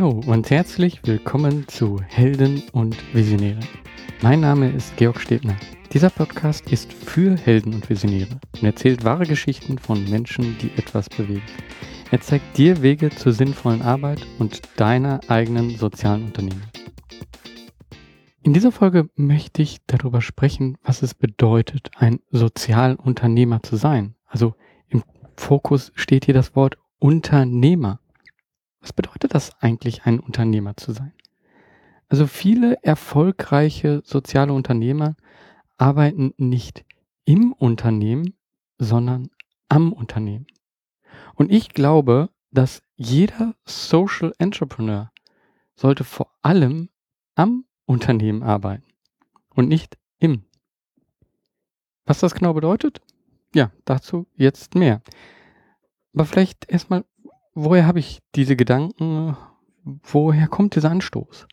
Hallo und herzlich willkommen zu Helden und Visionäre. Mein Name ist Georg Stebner. Dieser Podcast ist für Helden und Visionäre und erzählt wahre Geschichten von Menschen, die etwas bewegen. Er zeigt dir Wege zur sinnvollen Arbeit und deiner eigenen sozialen Unternehmung. In dieser Folge möchte ich darüber sprechen, was es bedeutet, ein Sozialunternehmer zu sein. Also im Fokus steht hier das Wort Unternehmer. Was bedeutet das eigentlich, ein Unternehmer zu sein? Also viele erfolgreiche soziale Unternehmer arbeiten nicht im Unternehmen, sondern am Unternehmen. Und ich glaube, dass jeder Social Entrepreneur sollte vor allem am Unternehmen arbeiten und nicht im. Was das genau bedeutet? Ja, dazu jetzt mehr. Aber vielleicht erstmal, woher habe ich diese Gedanken? Woher kommt dieser Anstoß?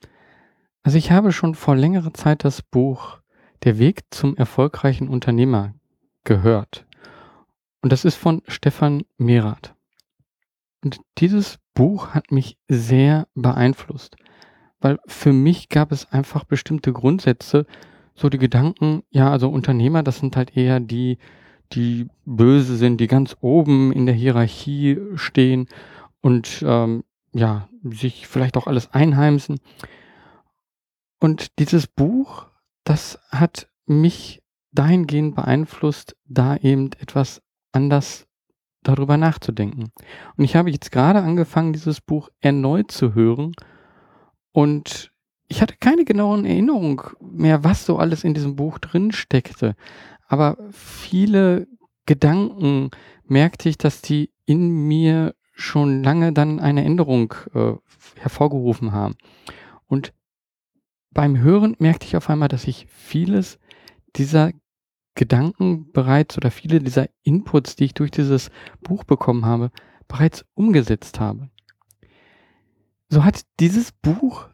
Also ich habe schon vor längerer Zeit das Buch Der Weg zum erfolgreichen Unternehmer gehört. Und das ist von Stefan Merath. Und dieses Buch hat mich sehr beeinflusst weil für mich gab es einfach bestimmte Grundsätze, so die Gedanken, ja, also Unternehmer, das sind halt eher die, die böse sind, die ganz oben in der Hierarchie stehen und ähm, ja, sich vielleicht auch alles einheimsen. Und dieses Buch, das hat mich dahingehend beeinflusst, da eben etwas anders darüber nachzudenken. Und ich habe jetzt gerade angefangen, dieses Buch erneut zu hören und ich hatte keine genauen Erinnerungen mehr, was so alles in diesem Buch drin steckte. Aber viele Gedanken merkte ich, dass die in mir schon lange dann eine Änderung äh, hervorgerufen haben. Und beim Hören merkte ich auf einmal, dass ich vieles dieser Gedanken bereits oder viele dieser Inputs, die ich durch dieses Buch bekommen habe, bereits umgesetzt habe so hat dieses Buch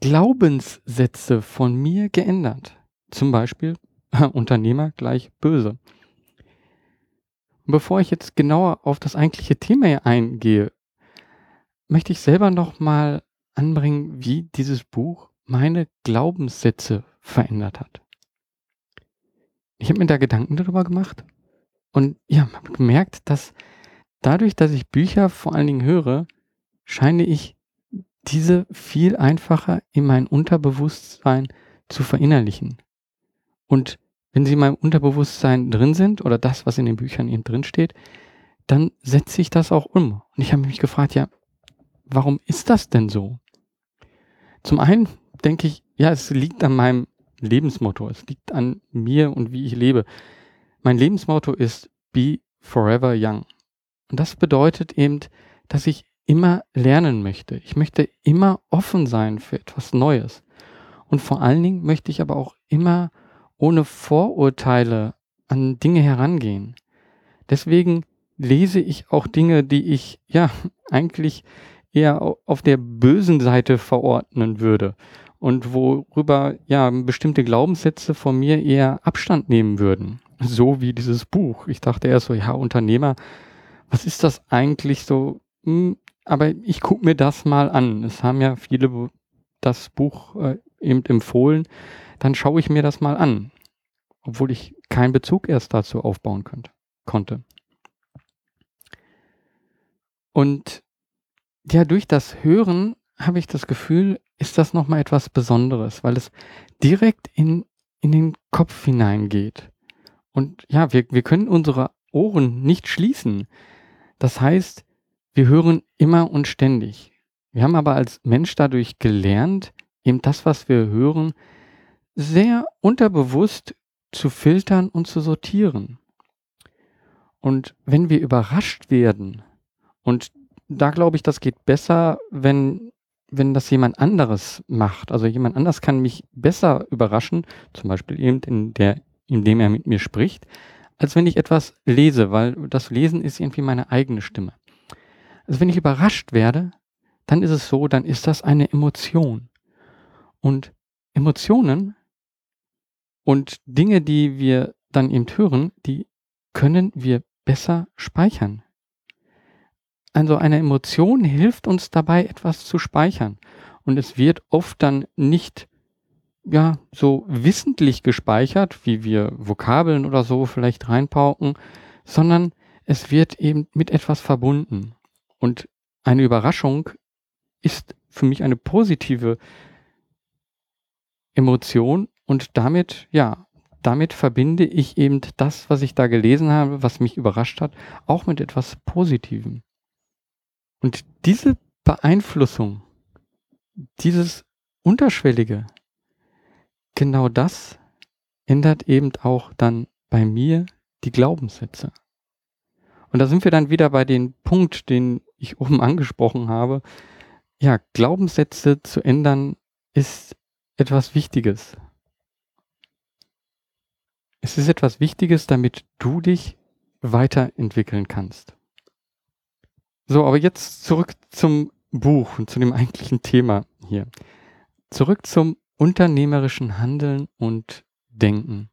Glaubenssätze von mir geändert. Zum Beispiel Unternehmer gleich böse. Und bevor ich jetzt genauer auf das eigentliche Thema eingehe, möchte ich selber nochmal anbringen, wie dieses Buch meine Glaubenssätze verändert hat. Ich habe mir da Gedanken darüber gemacht und ja, habe gemerkt, dass dadurch, dass ich Bücher vor allen Dingen höre, scheine ich diese viel einfacher in mein Unterbewusstsein zu verinnerlichen. Und wenn sie in meinem Unterbewusstsein drin sind oder das, was in den Büchern eben drin steht, dann setze ich das auch um. Und ich habe mich gefragt, ja, warum ist das denn so? Zum einen denke ich, ja, es liegt an meinem Lebensmotto. Es liegt an mir und wie ich lebe. Mein Lebensmotto ist Be Forever Young. Und das bedeutet eben, dass ich immer lernen möchte. Ich möchte immer offen sein für etwas Neues. Und vor allen Dingen möchte ich aber auch immer ohne Vorurteile an Dinge herangehen. Deswegen lese ich auch Dinge, die ich ja eigentlich eher auf der bösen Seite verordnen würde und worüber ja bestimmte Glaubenssätze von mir eher Abstand nehmen würden. So wie dieses Buch. Ich dachte erst so, ja, Unternehmer, was ist das eigentlich so? Hm, aber ich gucke mir das mal an. Es haben ja viele das Buch äh, eben empfohlen. Dann schaue ich mir das mal an, obwohl ich keinen Bezug erst dazu aufbauen könnte, konnte. Und ja, durch das Hören habe ich das Gefühl, ist das nochmal etwas Besonderes, weil es direkt in, in den Kopf hineingeht. Und ja, wir, wir können unsere Ohren nicht schließen. Das heißt, wir hören immer und ständig. Wir haben aber als Mensch dadurch gelernt, eben das, was wir hören, sehr unterbewusst zu filtern und zu sortieren. Und wenn wir überrascht werden, und da glaube ich, das geht besser, wenn, wenn das jemand anderes macht. Also jemand anders kann mich besser überraschen, zum Beispiel eben in der, indem er mit mir spricht, als wenn ich etwas lese, weil das Lesen ist irgendwie meine eigene Stimme. Also wenn ich überrascht werde, dann ist es so, dann ist das eine Emotion. Und Emotionen und Dinge, die wir dann eben hören, die können wir besser speichern. also eine Emotion hilft uns dabei, etwas zu speichern. Und es wird oft dann nicht ja, so wissentlich gespeichert, wie wir Vokabeln oder so vielleicht reinpauken, sondern es wird eben mit etwas verbunden. Und eine Überraschung ist für mich eine positive Emotion und damit, ja, damit verbinde ich eben das, was ich da gelesen habe, was mich überrascht hat, auch mit etwas Positivem. Und diese Beeinflussung, dieses Unterschwellige, genau das ändert eben auch dann bei mir die Glaubenssätze. Und da sind wir dann wieder bei dem Punkt, den ich oben angesprochen habe. Ja, Glaubenssätze zu ändern ist etwas Wichtiges. Es ist etwas Wichtiges, damit du dich weiterentwickeln kannst. So, aber jetzt zurück zum Buch und zu dem eigentlichen Thema hier. Zurück zum unternehmerischen Handeln und Denken.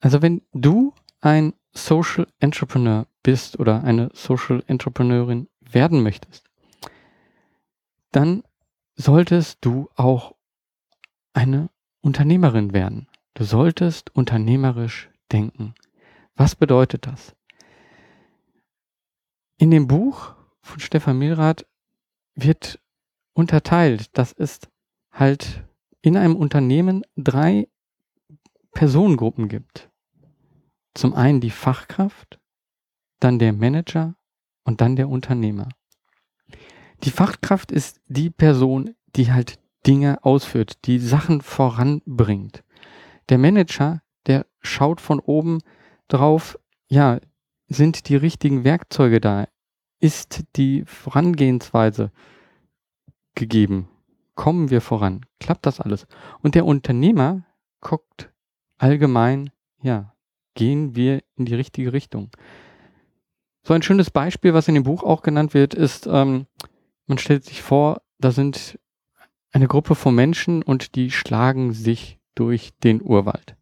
Also wenn du ein Social Entrepreneur bist oder eine Social Entrepreneurin werden möchtest, dann solltest du auch eine Unternehmerin werden. Du solltest unternehmerisch denken. Was bedeutet das? In dem Buch von Stefan Milrath wird unterteilt, dass es halt in einem Unternehmen drei Personengruppen gibt. Zum einen die Fachkraft, dann der Manager und dann der Unternehmer. Die Fachkraft ist die Person, die halt Dinge ausführt, die Sachen voranbringt. Der Manager, der schaut von oben drauf, ja, sind die richtigen Werkzeuge da? Ist die Vorangehensweise gegeben? Kommen wir voran? Klappt das alles? Und der Unternehmer guckt allgemein, ja, gehen wir in die richtige Richtung? So ein schönes Beispiel, was in dem Buch auch genannt wird, ist, ähm, man stellt sich vor, da sind eine Gruppe von Menschen und die schlagen sich durch den Urwald.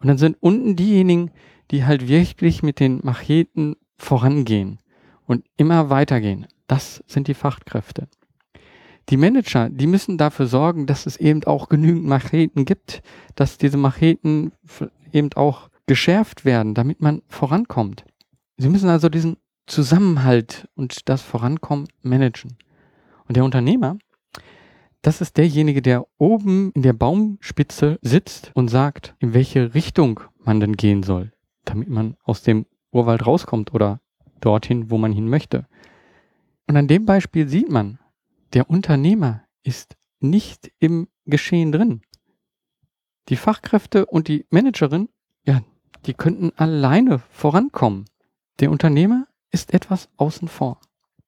Und dann sind unten diejenigen, die halt wirklich mit den Macheten vorangehen und immer weitergehen. Das sind die Fachkräfte. Die Manager, die müssen dafür sorgen, dass es eben auch genügend Macheten gibt, dass diese Macheten eben auch geschärft werden, damit man vorankommt. Sie müssen also diesen Zusammenhalt und das Vorankommen managen. Und der Unternehmer, das ist derjenige, der oben in der Baumspitze sitzt und sagt, in welche Richtung man denn gehen soll, damit man aus dem Urwald rauskommt oder dorthin, wo man hin möchte. Und an dem Beispiel sieht man, der Unternehmer ist nicht im Geschehen drin. Die Fachkräfte und die Managerin, ja, die könnten alleine vorankommen. Der Unternehmer ist etwas außen vor.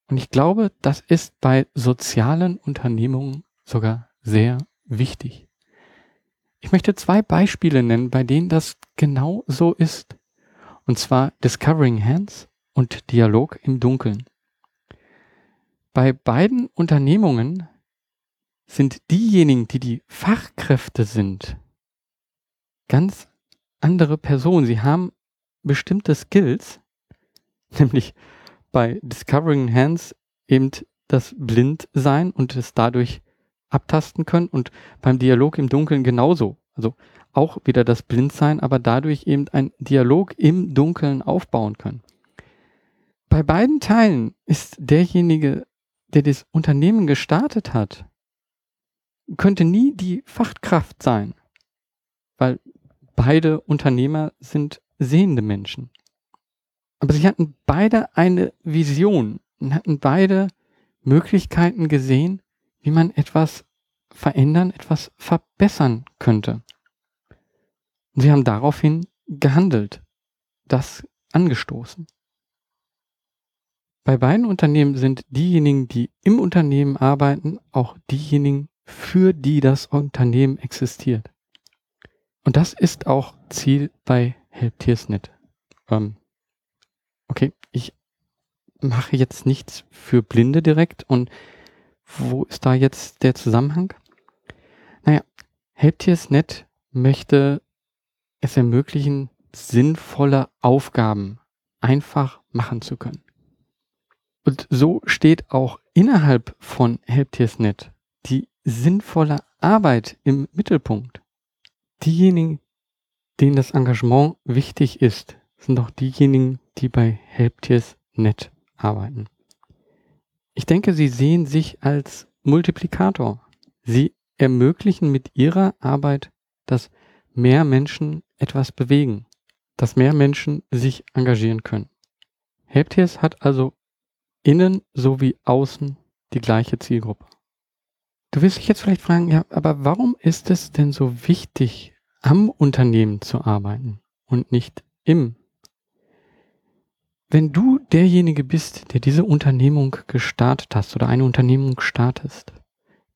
Und ich glaube, das ist bei sozialen Unternehmungen sogar sehr wichtig. Ich möchte zwei Beispiele nennen, bei denen das genau so ist. Und zwar Discovering Hands und Dialog im Dunkeln. Bei beiden Unternehmungen sind diejenigen, die die Fachkräfte sind, ganz andere Personen. Sie haben bestimmte Skills, nämlich bei Discovering Hands eben das Blindsein und es dadurch abtasten können und beim Dialog im Dunkeln genauso. Also auch wieder das Blindsein, aber dadurch eben ein Dialog im Dunkeln aufbauen können. Bei beiden Teilen ist derjenige der das Unternehmen gestartet hat, könnte nie die Fachkraft sein, weil beide Unternehmer sind sehende Menschen. Aber sie hatten beide eine Vision und hatten beide Möglichkeiten gesehen, wie man etwas verändern, etwas verbessern könnte. Und sie haben daraufhin gehandelt, das angestoßen. Bei beiden Unternehmen sind diejenigen, die im Unternehmen arbeiten, auch diejenigen, für die das Unternehmen existiert. Und das ist auch Ziel bei HelpTiersNet. Ähm, okay, ich mache jetzt nichts für Blinde direkt und wo ist da jetzt der Zusammenhang? Naja, HelpTiersNet möchte es ermöglichen, sinnvolle Aufgaben einfach machen zu können. Und so steht auch innerhalb von Helptiersnet die sinnvolle Arbeit im Mittelpunkt. Diejenigen, denen das Engagement wichtig ist, sind auch diejenigen, die bei Helptiersnet arbeiten. Ich denke, sie sehen sich als Multiplikator. Sie ermöglichen mit ihrer Arbeit, dass mehr Menschen etwas bewegen, dass mehr Menschen sich engagieren können. Helptiers hat also innen sowie außen die gleiche Zielgruppe. Du wirst dich jetzt vielleicht fragen, ja, aber warum ist es denn so wichtig, am Unternehmen zu arbeiten und nicht im? Wenn du derjenige bist, der diese Unternehmung gestartet hast oder eine Unternehmung startest,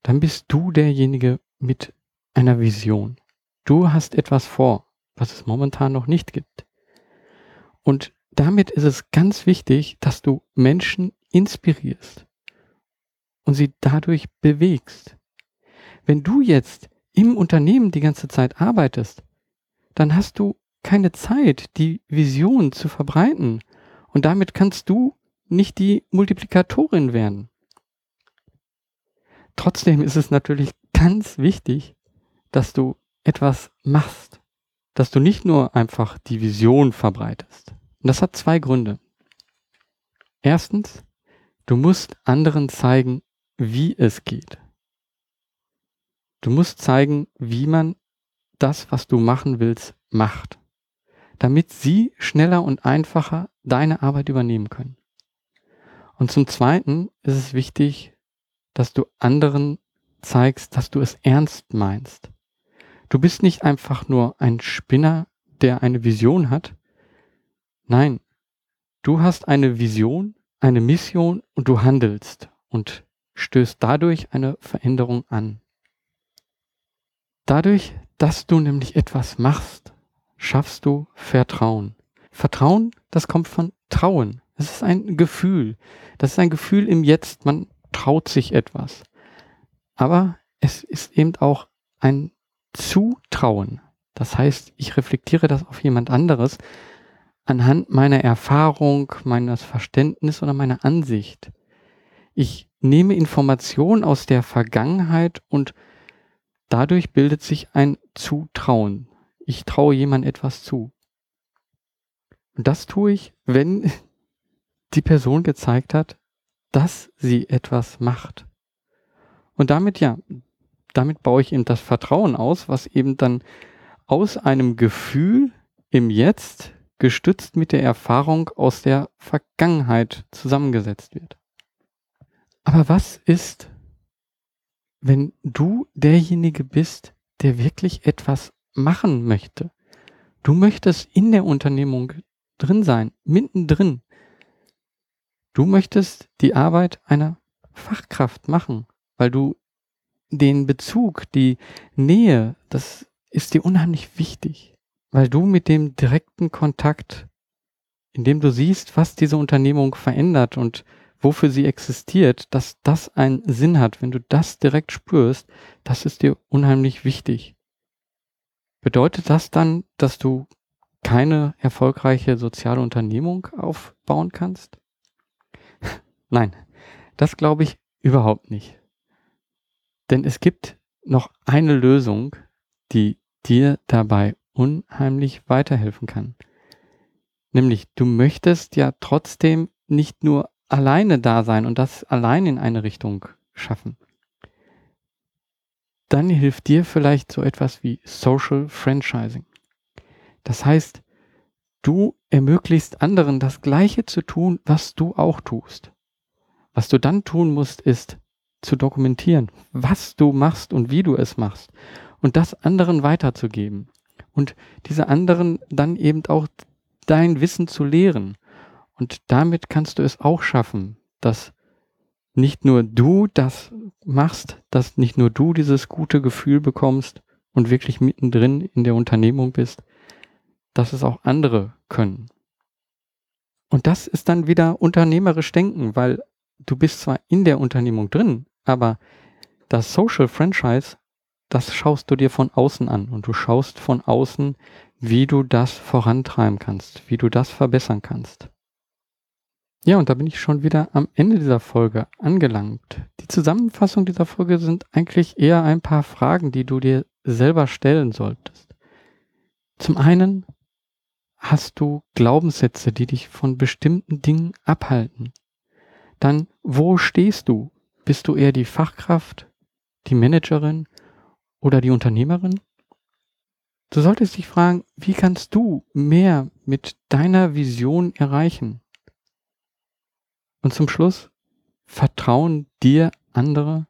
dann bist du derjenige mit einer Vision. Du hast etwas vor, was es momentan noch nicht gibt. Und damit ist es ganz wichtig, dass du Menschen inspirierst und sie dadurch bewegst. Wenn du jetzt im Unternehmen die ganze Zeit arbeitest, dann hast du keine Zeit, die Vision zu verbreiten. Und damit kannst du nicht die Multiplikatorin werden. Trotzdem ist es natürlich ganz wichtig, dass du etwas machst, dass du nicht nur einfach die Vision verbreitest. Und das hat zwei Gründe. Erstens, du musst anderen zeigen, wie es geht. Du musst zeigen, wie man das, was du machen willst, macht, damit sie schneller und einfacher deine Arbeit übernehmen können. Und zum Zweiten ist es wichtig, dass du anderen zeigst, dass du es ernst meinst. Du bist nicht einfach nur ein Spinner, der eine Vision hat. Nein, du hast eine Vision, eine Mission und du handelst und stößt dadurch eine Veränderung an. Dadurch, dass du nämlich etwas machst, schaffst du Vertrauen. Vertrauen, das kommt von Trauen. Es ist ein Gefühl. Das ist ein Gefühl im Jetzt. Man traut sich etwas. Aber es ist eben auch ein Zutrauen. Das heißt, ich reflektiere das auf jemand anderes anhand meiner Erfahrung, meines Verständnisses oder meiner Ansicht. Ich nehme Informationen aus der Vergangenheit und dadurch bildet sich ein Zutrauen. Ich traue jemand etwas zu. Und das tue ich, wenn die Person gezeigt hat, dass sie etwas macht. Und damit, ja, damit baue ich eben das Vertrauen aus, was eben dann aus einem Gefühl im Jetzt gestützt mit der Erfahrung aus der Vergangenheit zusammengesetzt wird. Aber was ist, wenn du derjenige bist, der wirklich etwas machen möchte? Du möchtest in der Unternehmung drin sein, mittendrin. Du möchtest die Arbeit einer Fachkraft machen, weil du den Bezug, die Nähe, das ist dir unheimlich wichtig, weil du mit dem direkten Kontakt, indem du siehst, was diese Unternehmung verändert und wofür sie existiert, dass das einen Sinn hat, wenn du das direkt spürst, das ist dir unheimlich wichtig. Bedeutet das dann, dass du keine erfolgreiche soziale Unternehmung aufbauen kannst? Nein, das glaube ich überhaupt nicht. Denn es gibt noch eine Lösung, die dir dabei unheimlich weiterhelfen kann. Nämlich, du möchtest ja trotzdem nicht nur alleine da sein und das allein in eine Richtung schaffen. Dann hilft dir vielleicht so etwas wie Social Franchising. Das heißt, du ermöglichst anderen das Gleiche zu tun, was du auch tust. Was du dann tun musst, ist, zu dokumentieren, was du machst und wie du es machst und das anderen weiterzugeben und diese anderen dann eben auch dein Wissen zu lehren. Und damit kannst du es auch schaffen, dass nicht nur du das machst, dass nicht nur du dieses gute Gefühl bekommst und wirklich mittendrin in der Unternehmung bist, dass es auch andere können. Und das ist dann wieder unternehmerisch denken, weil du bist zwar in der Unternehmung drin, aber das Social Franchise, das schaust du dir von außen an und du schaust von außen, wie du das vorantreiben kannst, wie du das verbessern kannst. Ja, und da bin ich schon wieder am Ende dieser Folge angelangt. Die Zusammenfassung dieser Folge sind eigentlich eher ein paar Fragen, die du dir selber stellen solltest. Zum einen hast du Glaubenssätze, die dich von bestimmten Dingen abhalten. Dann, wo stehst du? Bist du eher die Fachkraft, die Managerin oder die Unternehmerin? Du solltest dich fragen, wie kannst du mehr mit deiner Vision erreichen? Und zum Schluss, vertrauen dir andere,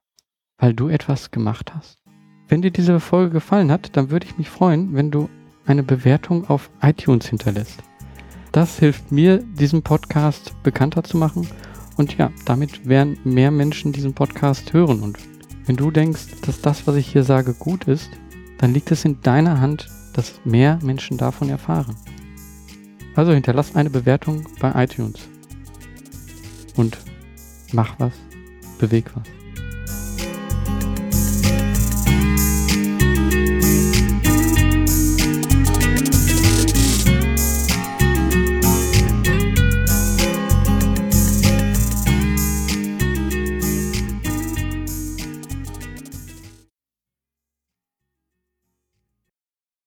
weil du etwas gemacht hast? Wenn dir diese Folge gefallen hat, dann würde ich mich freuen, wenn du eine Bewertung auf iTunes hinterlässt. Das hilft mir, diesen Podcast bekannter zu machen und ja, damit werden mehr Menschen diesen Podcast hören. Und wenn du denkst, dass das, was ich hier sage, gut ist, dann liegt es in deiner Hand, dass mehr Menschen davon erfahren. Also hinterlass eine Bewertung bei iTunes und mach was, beweg was.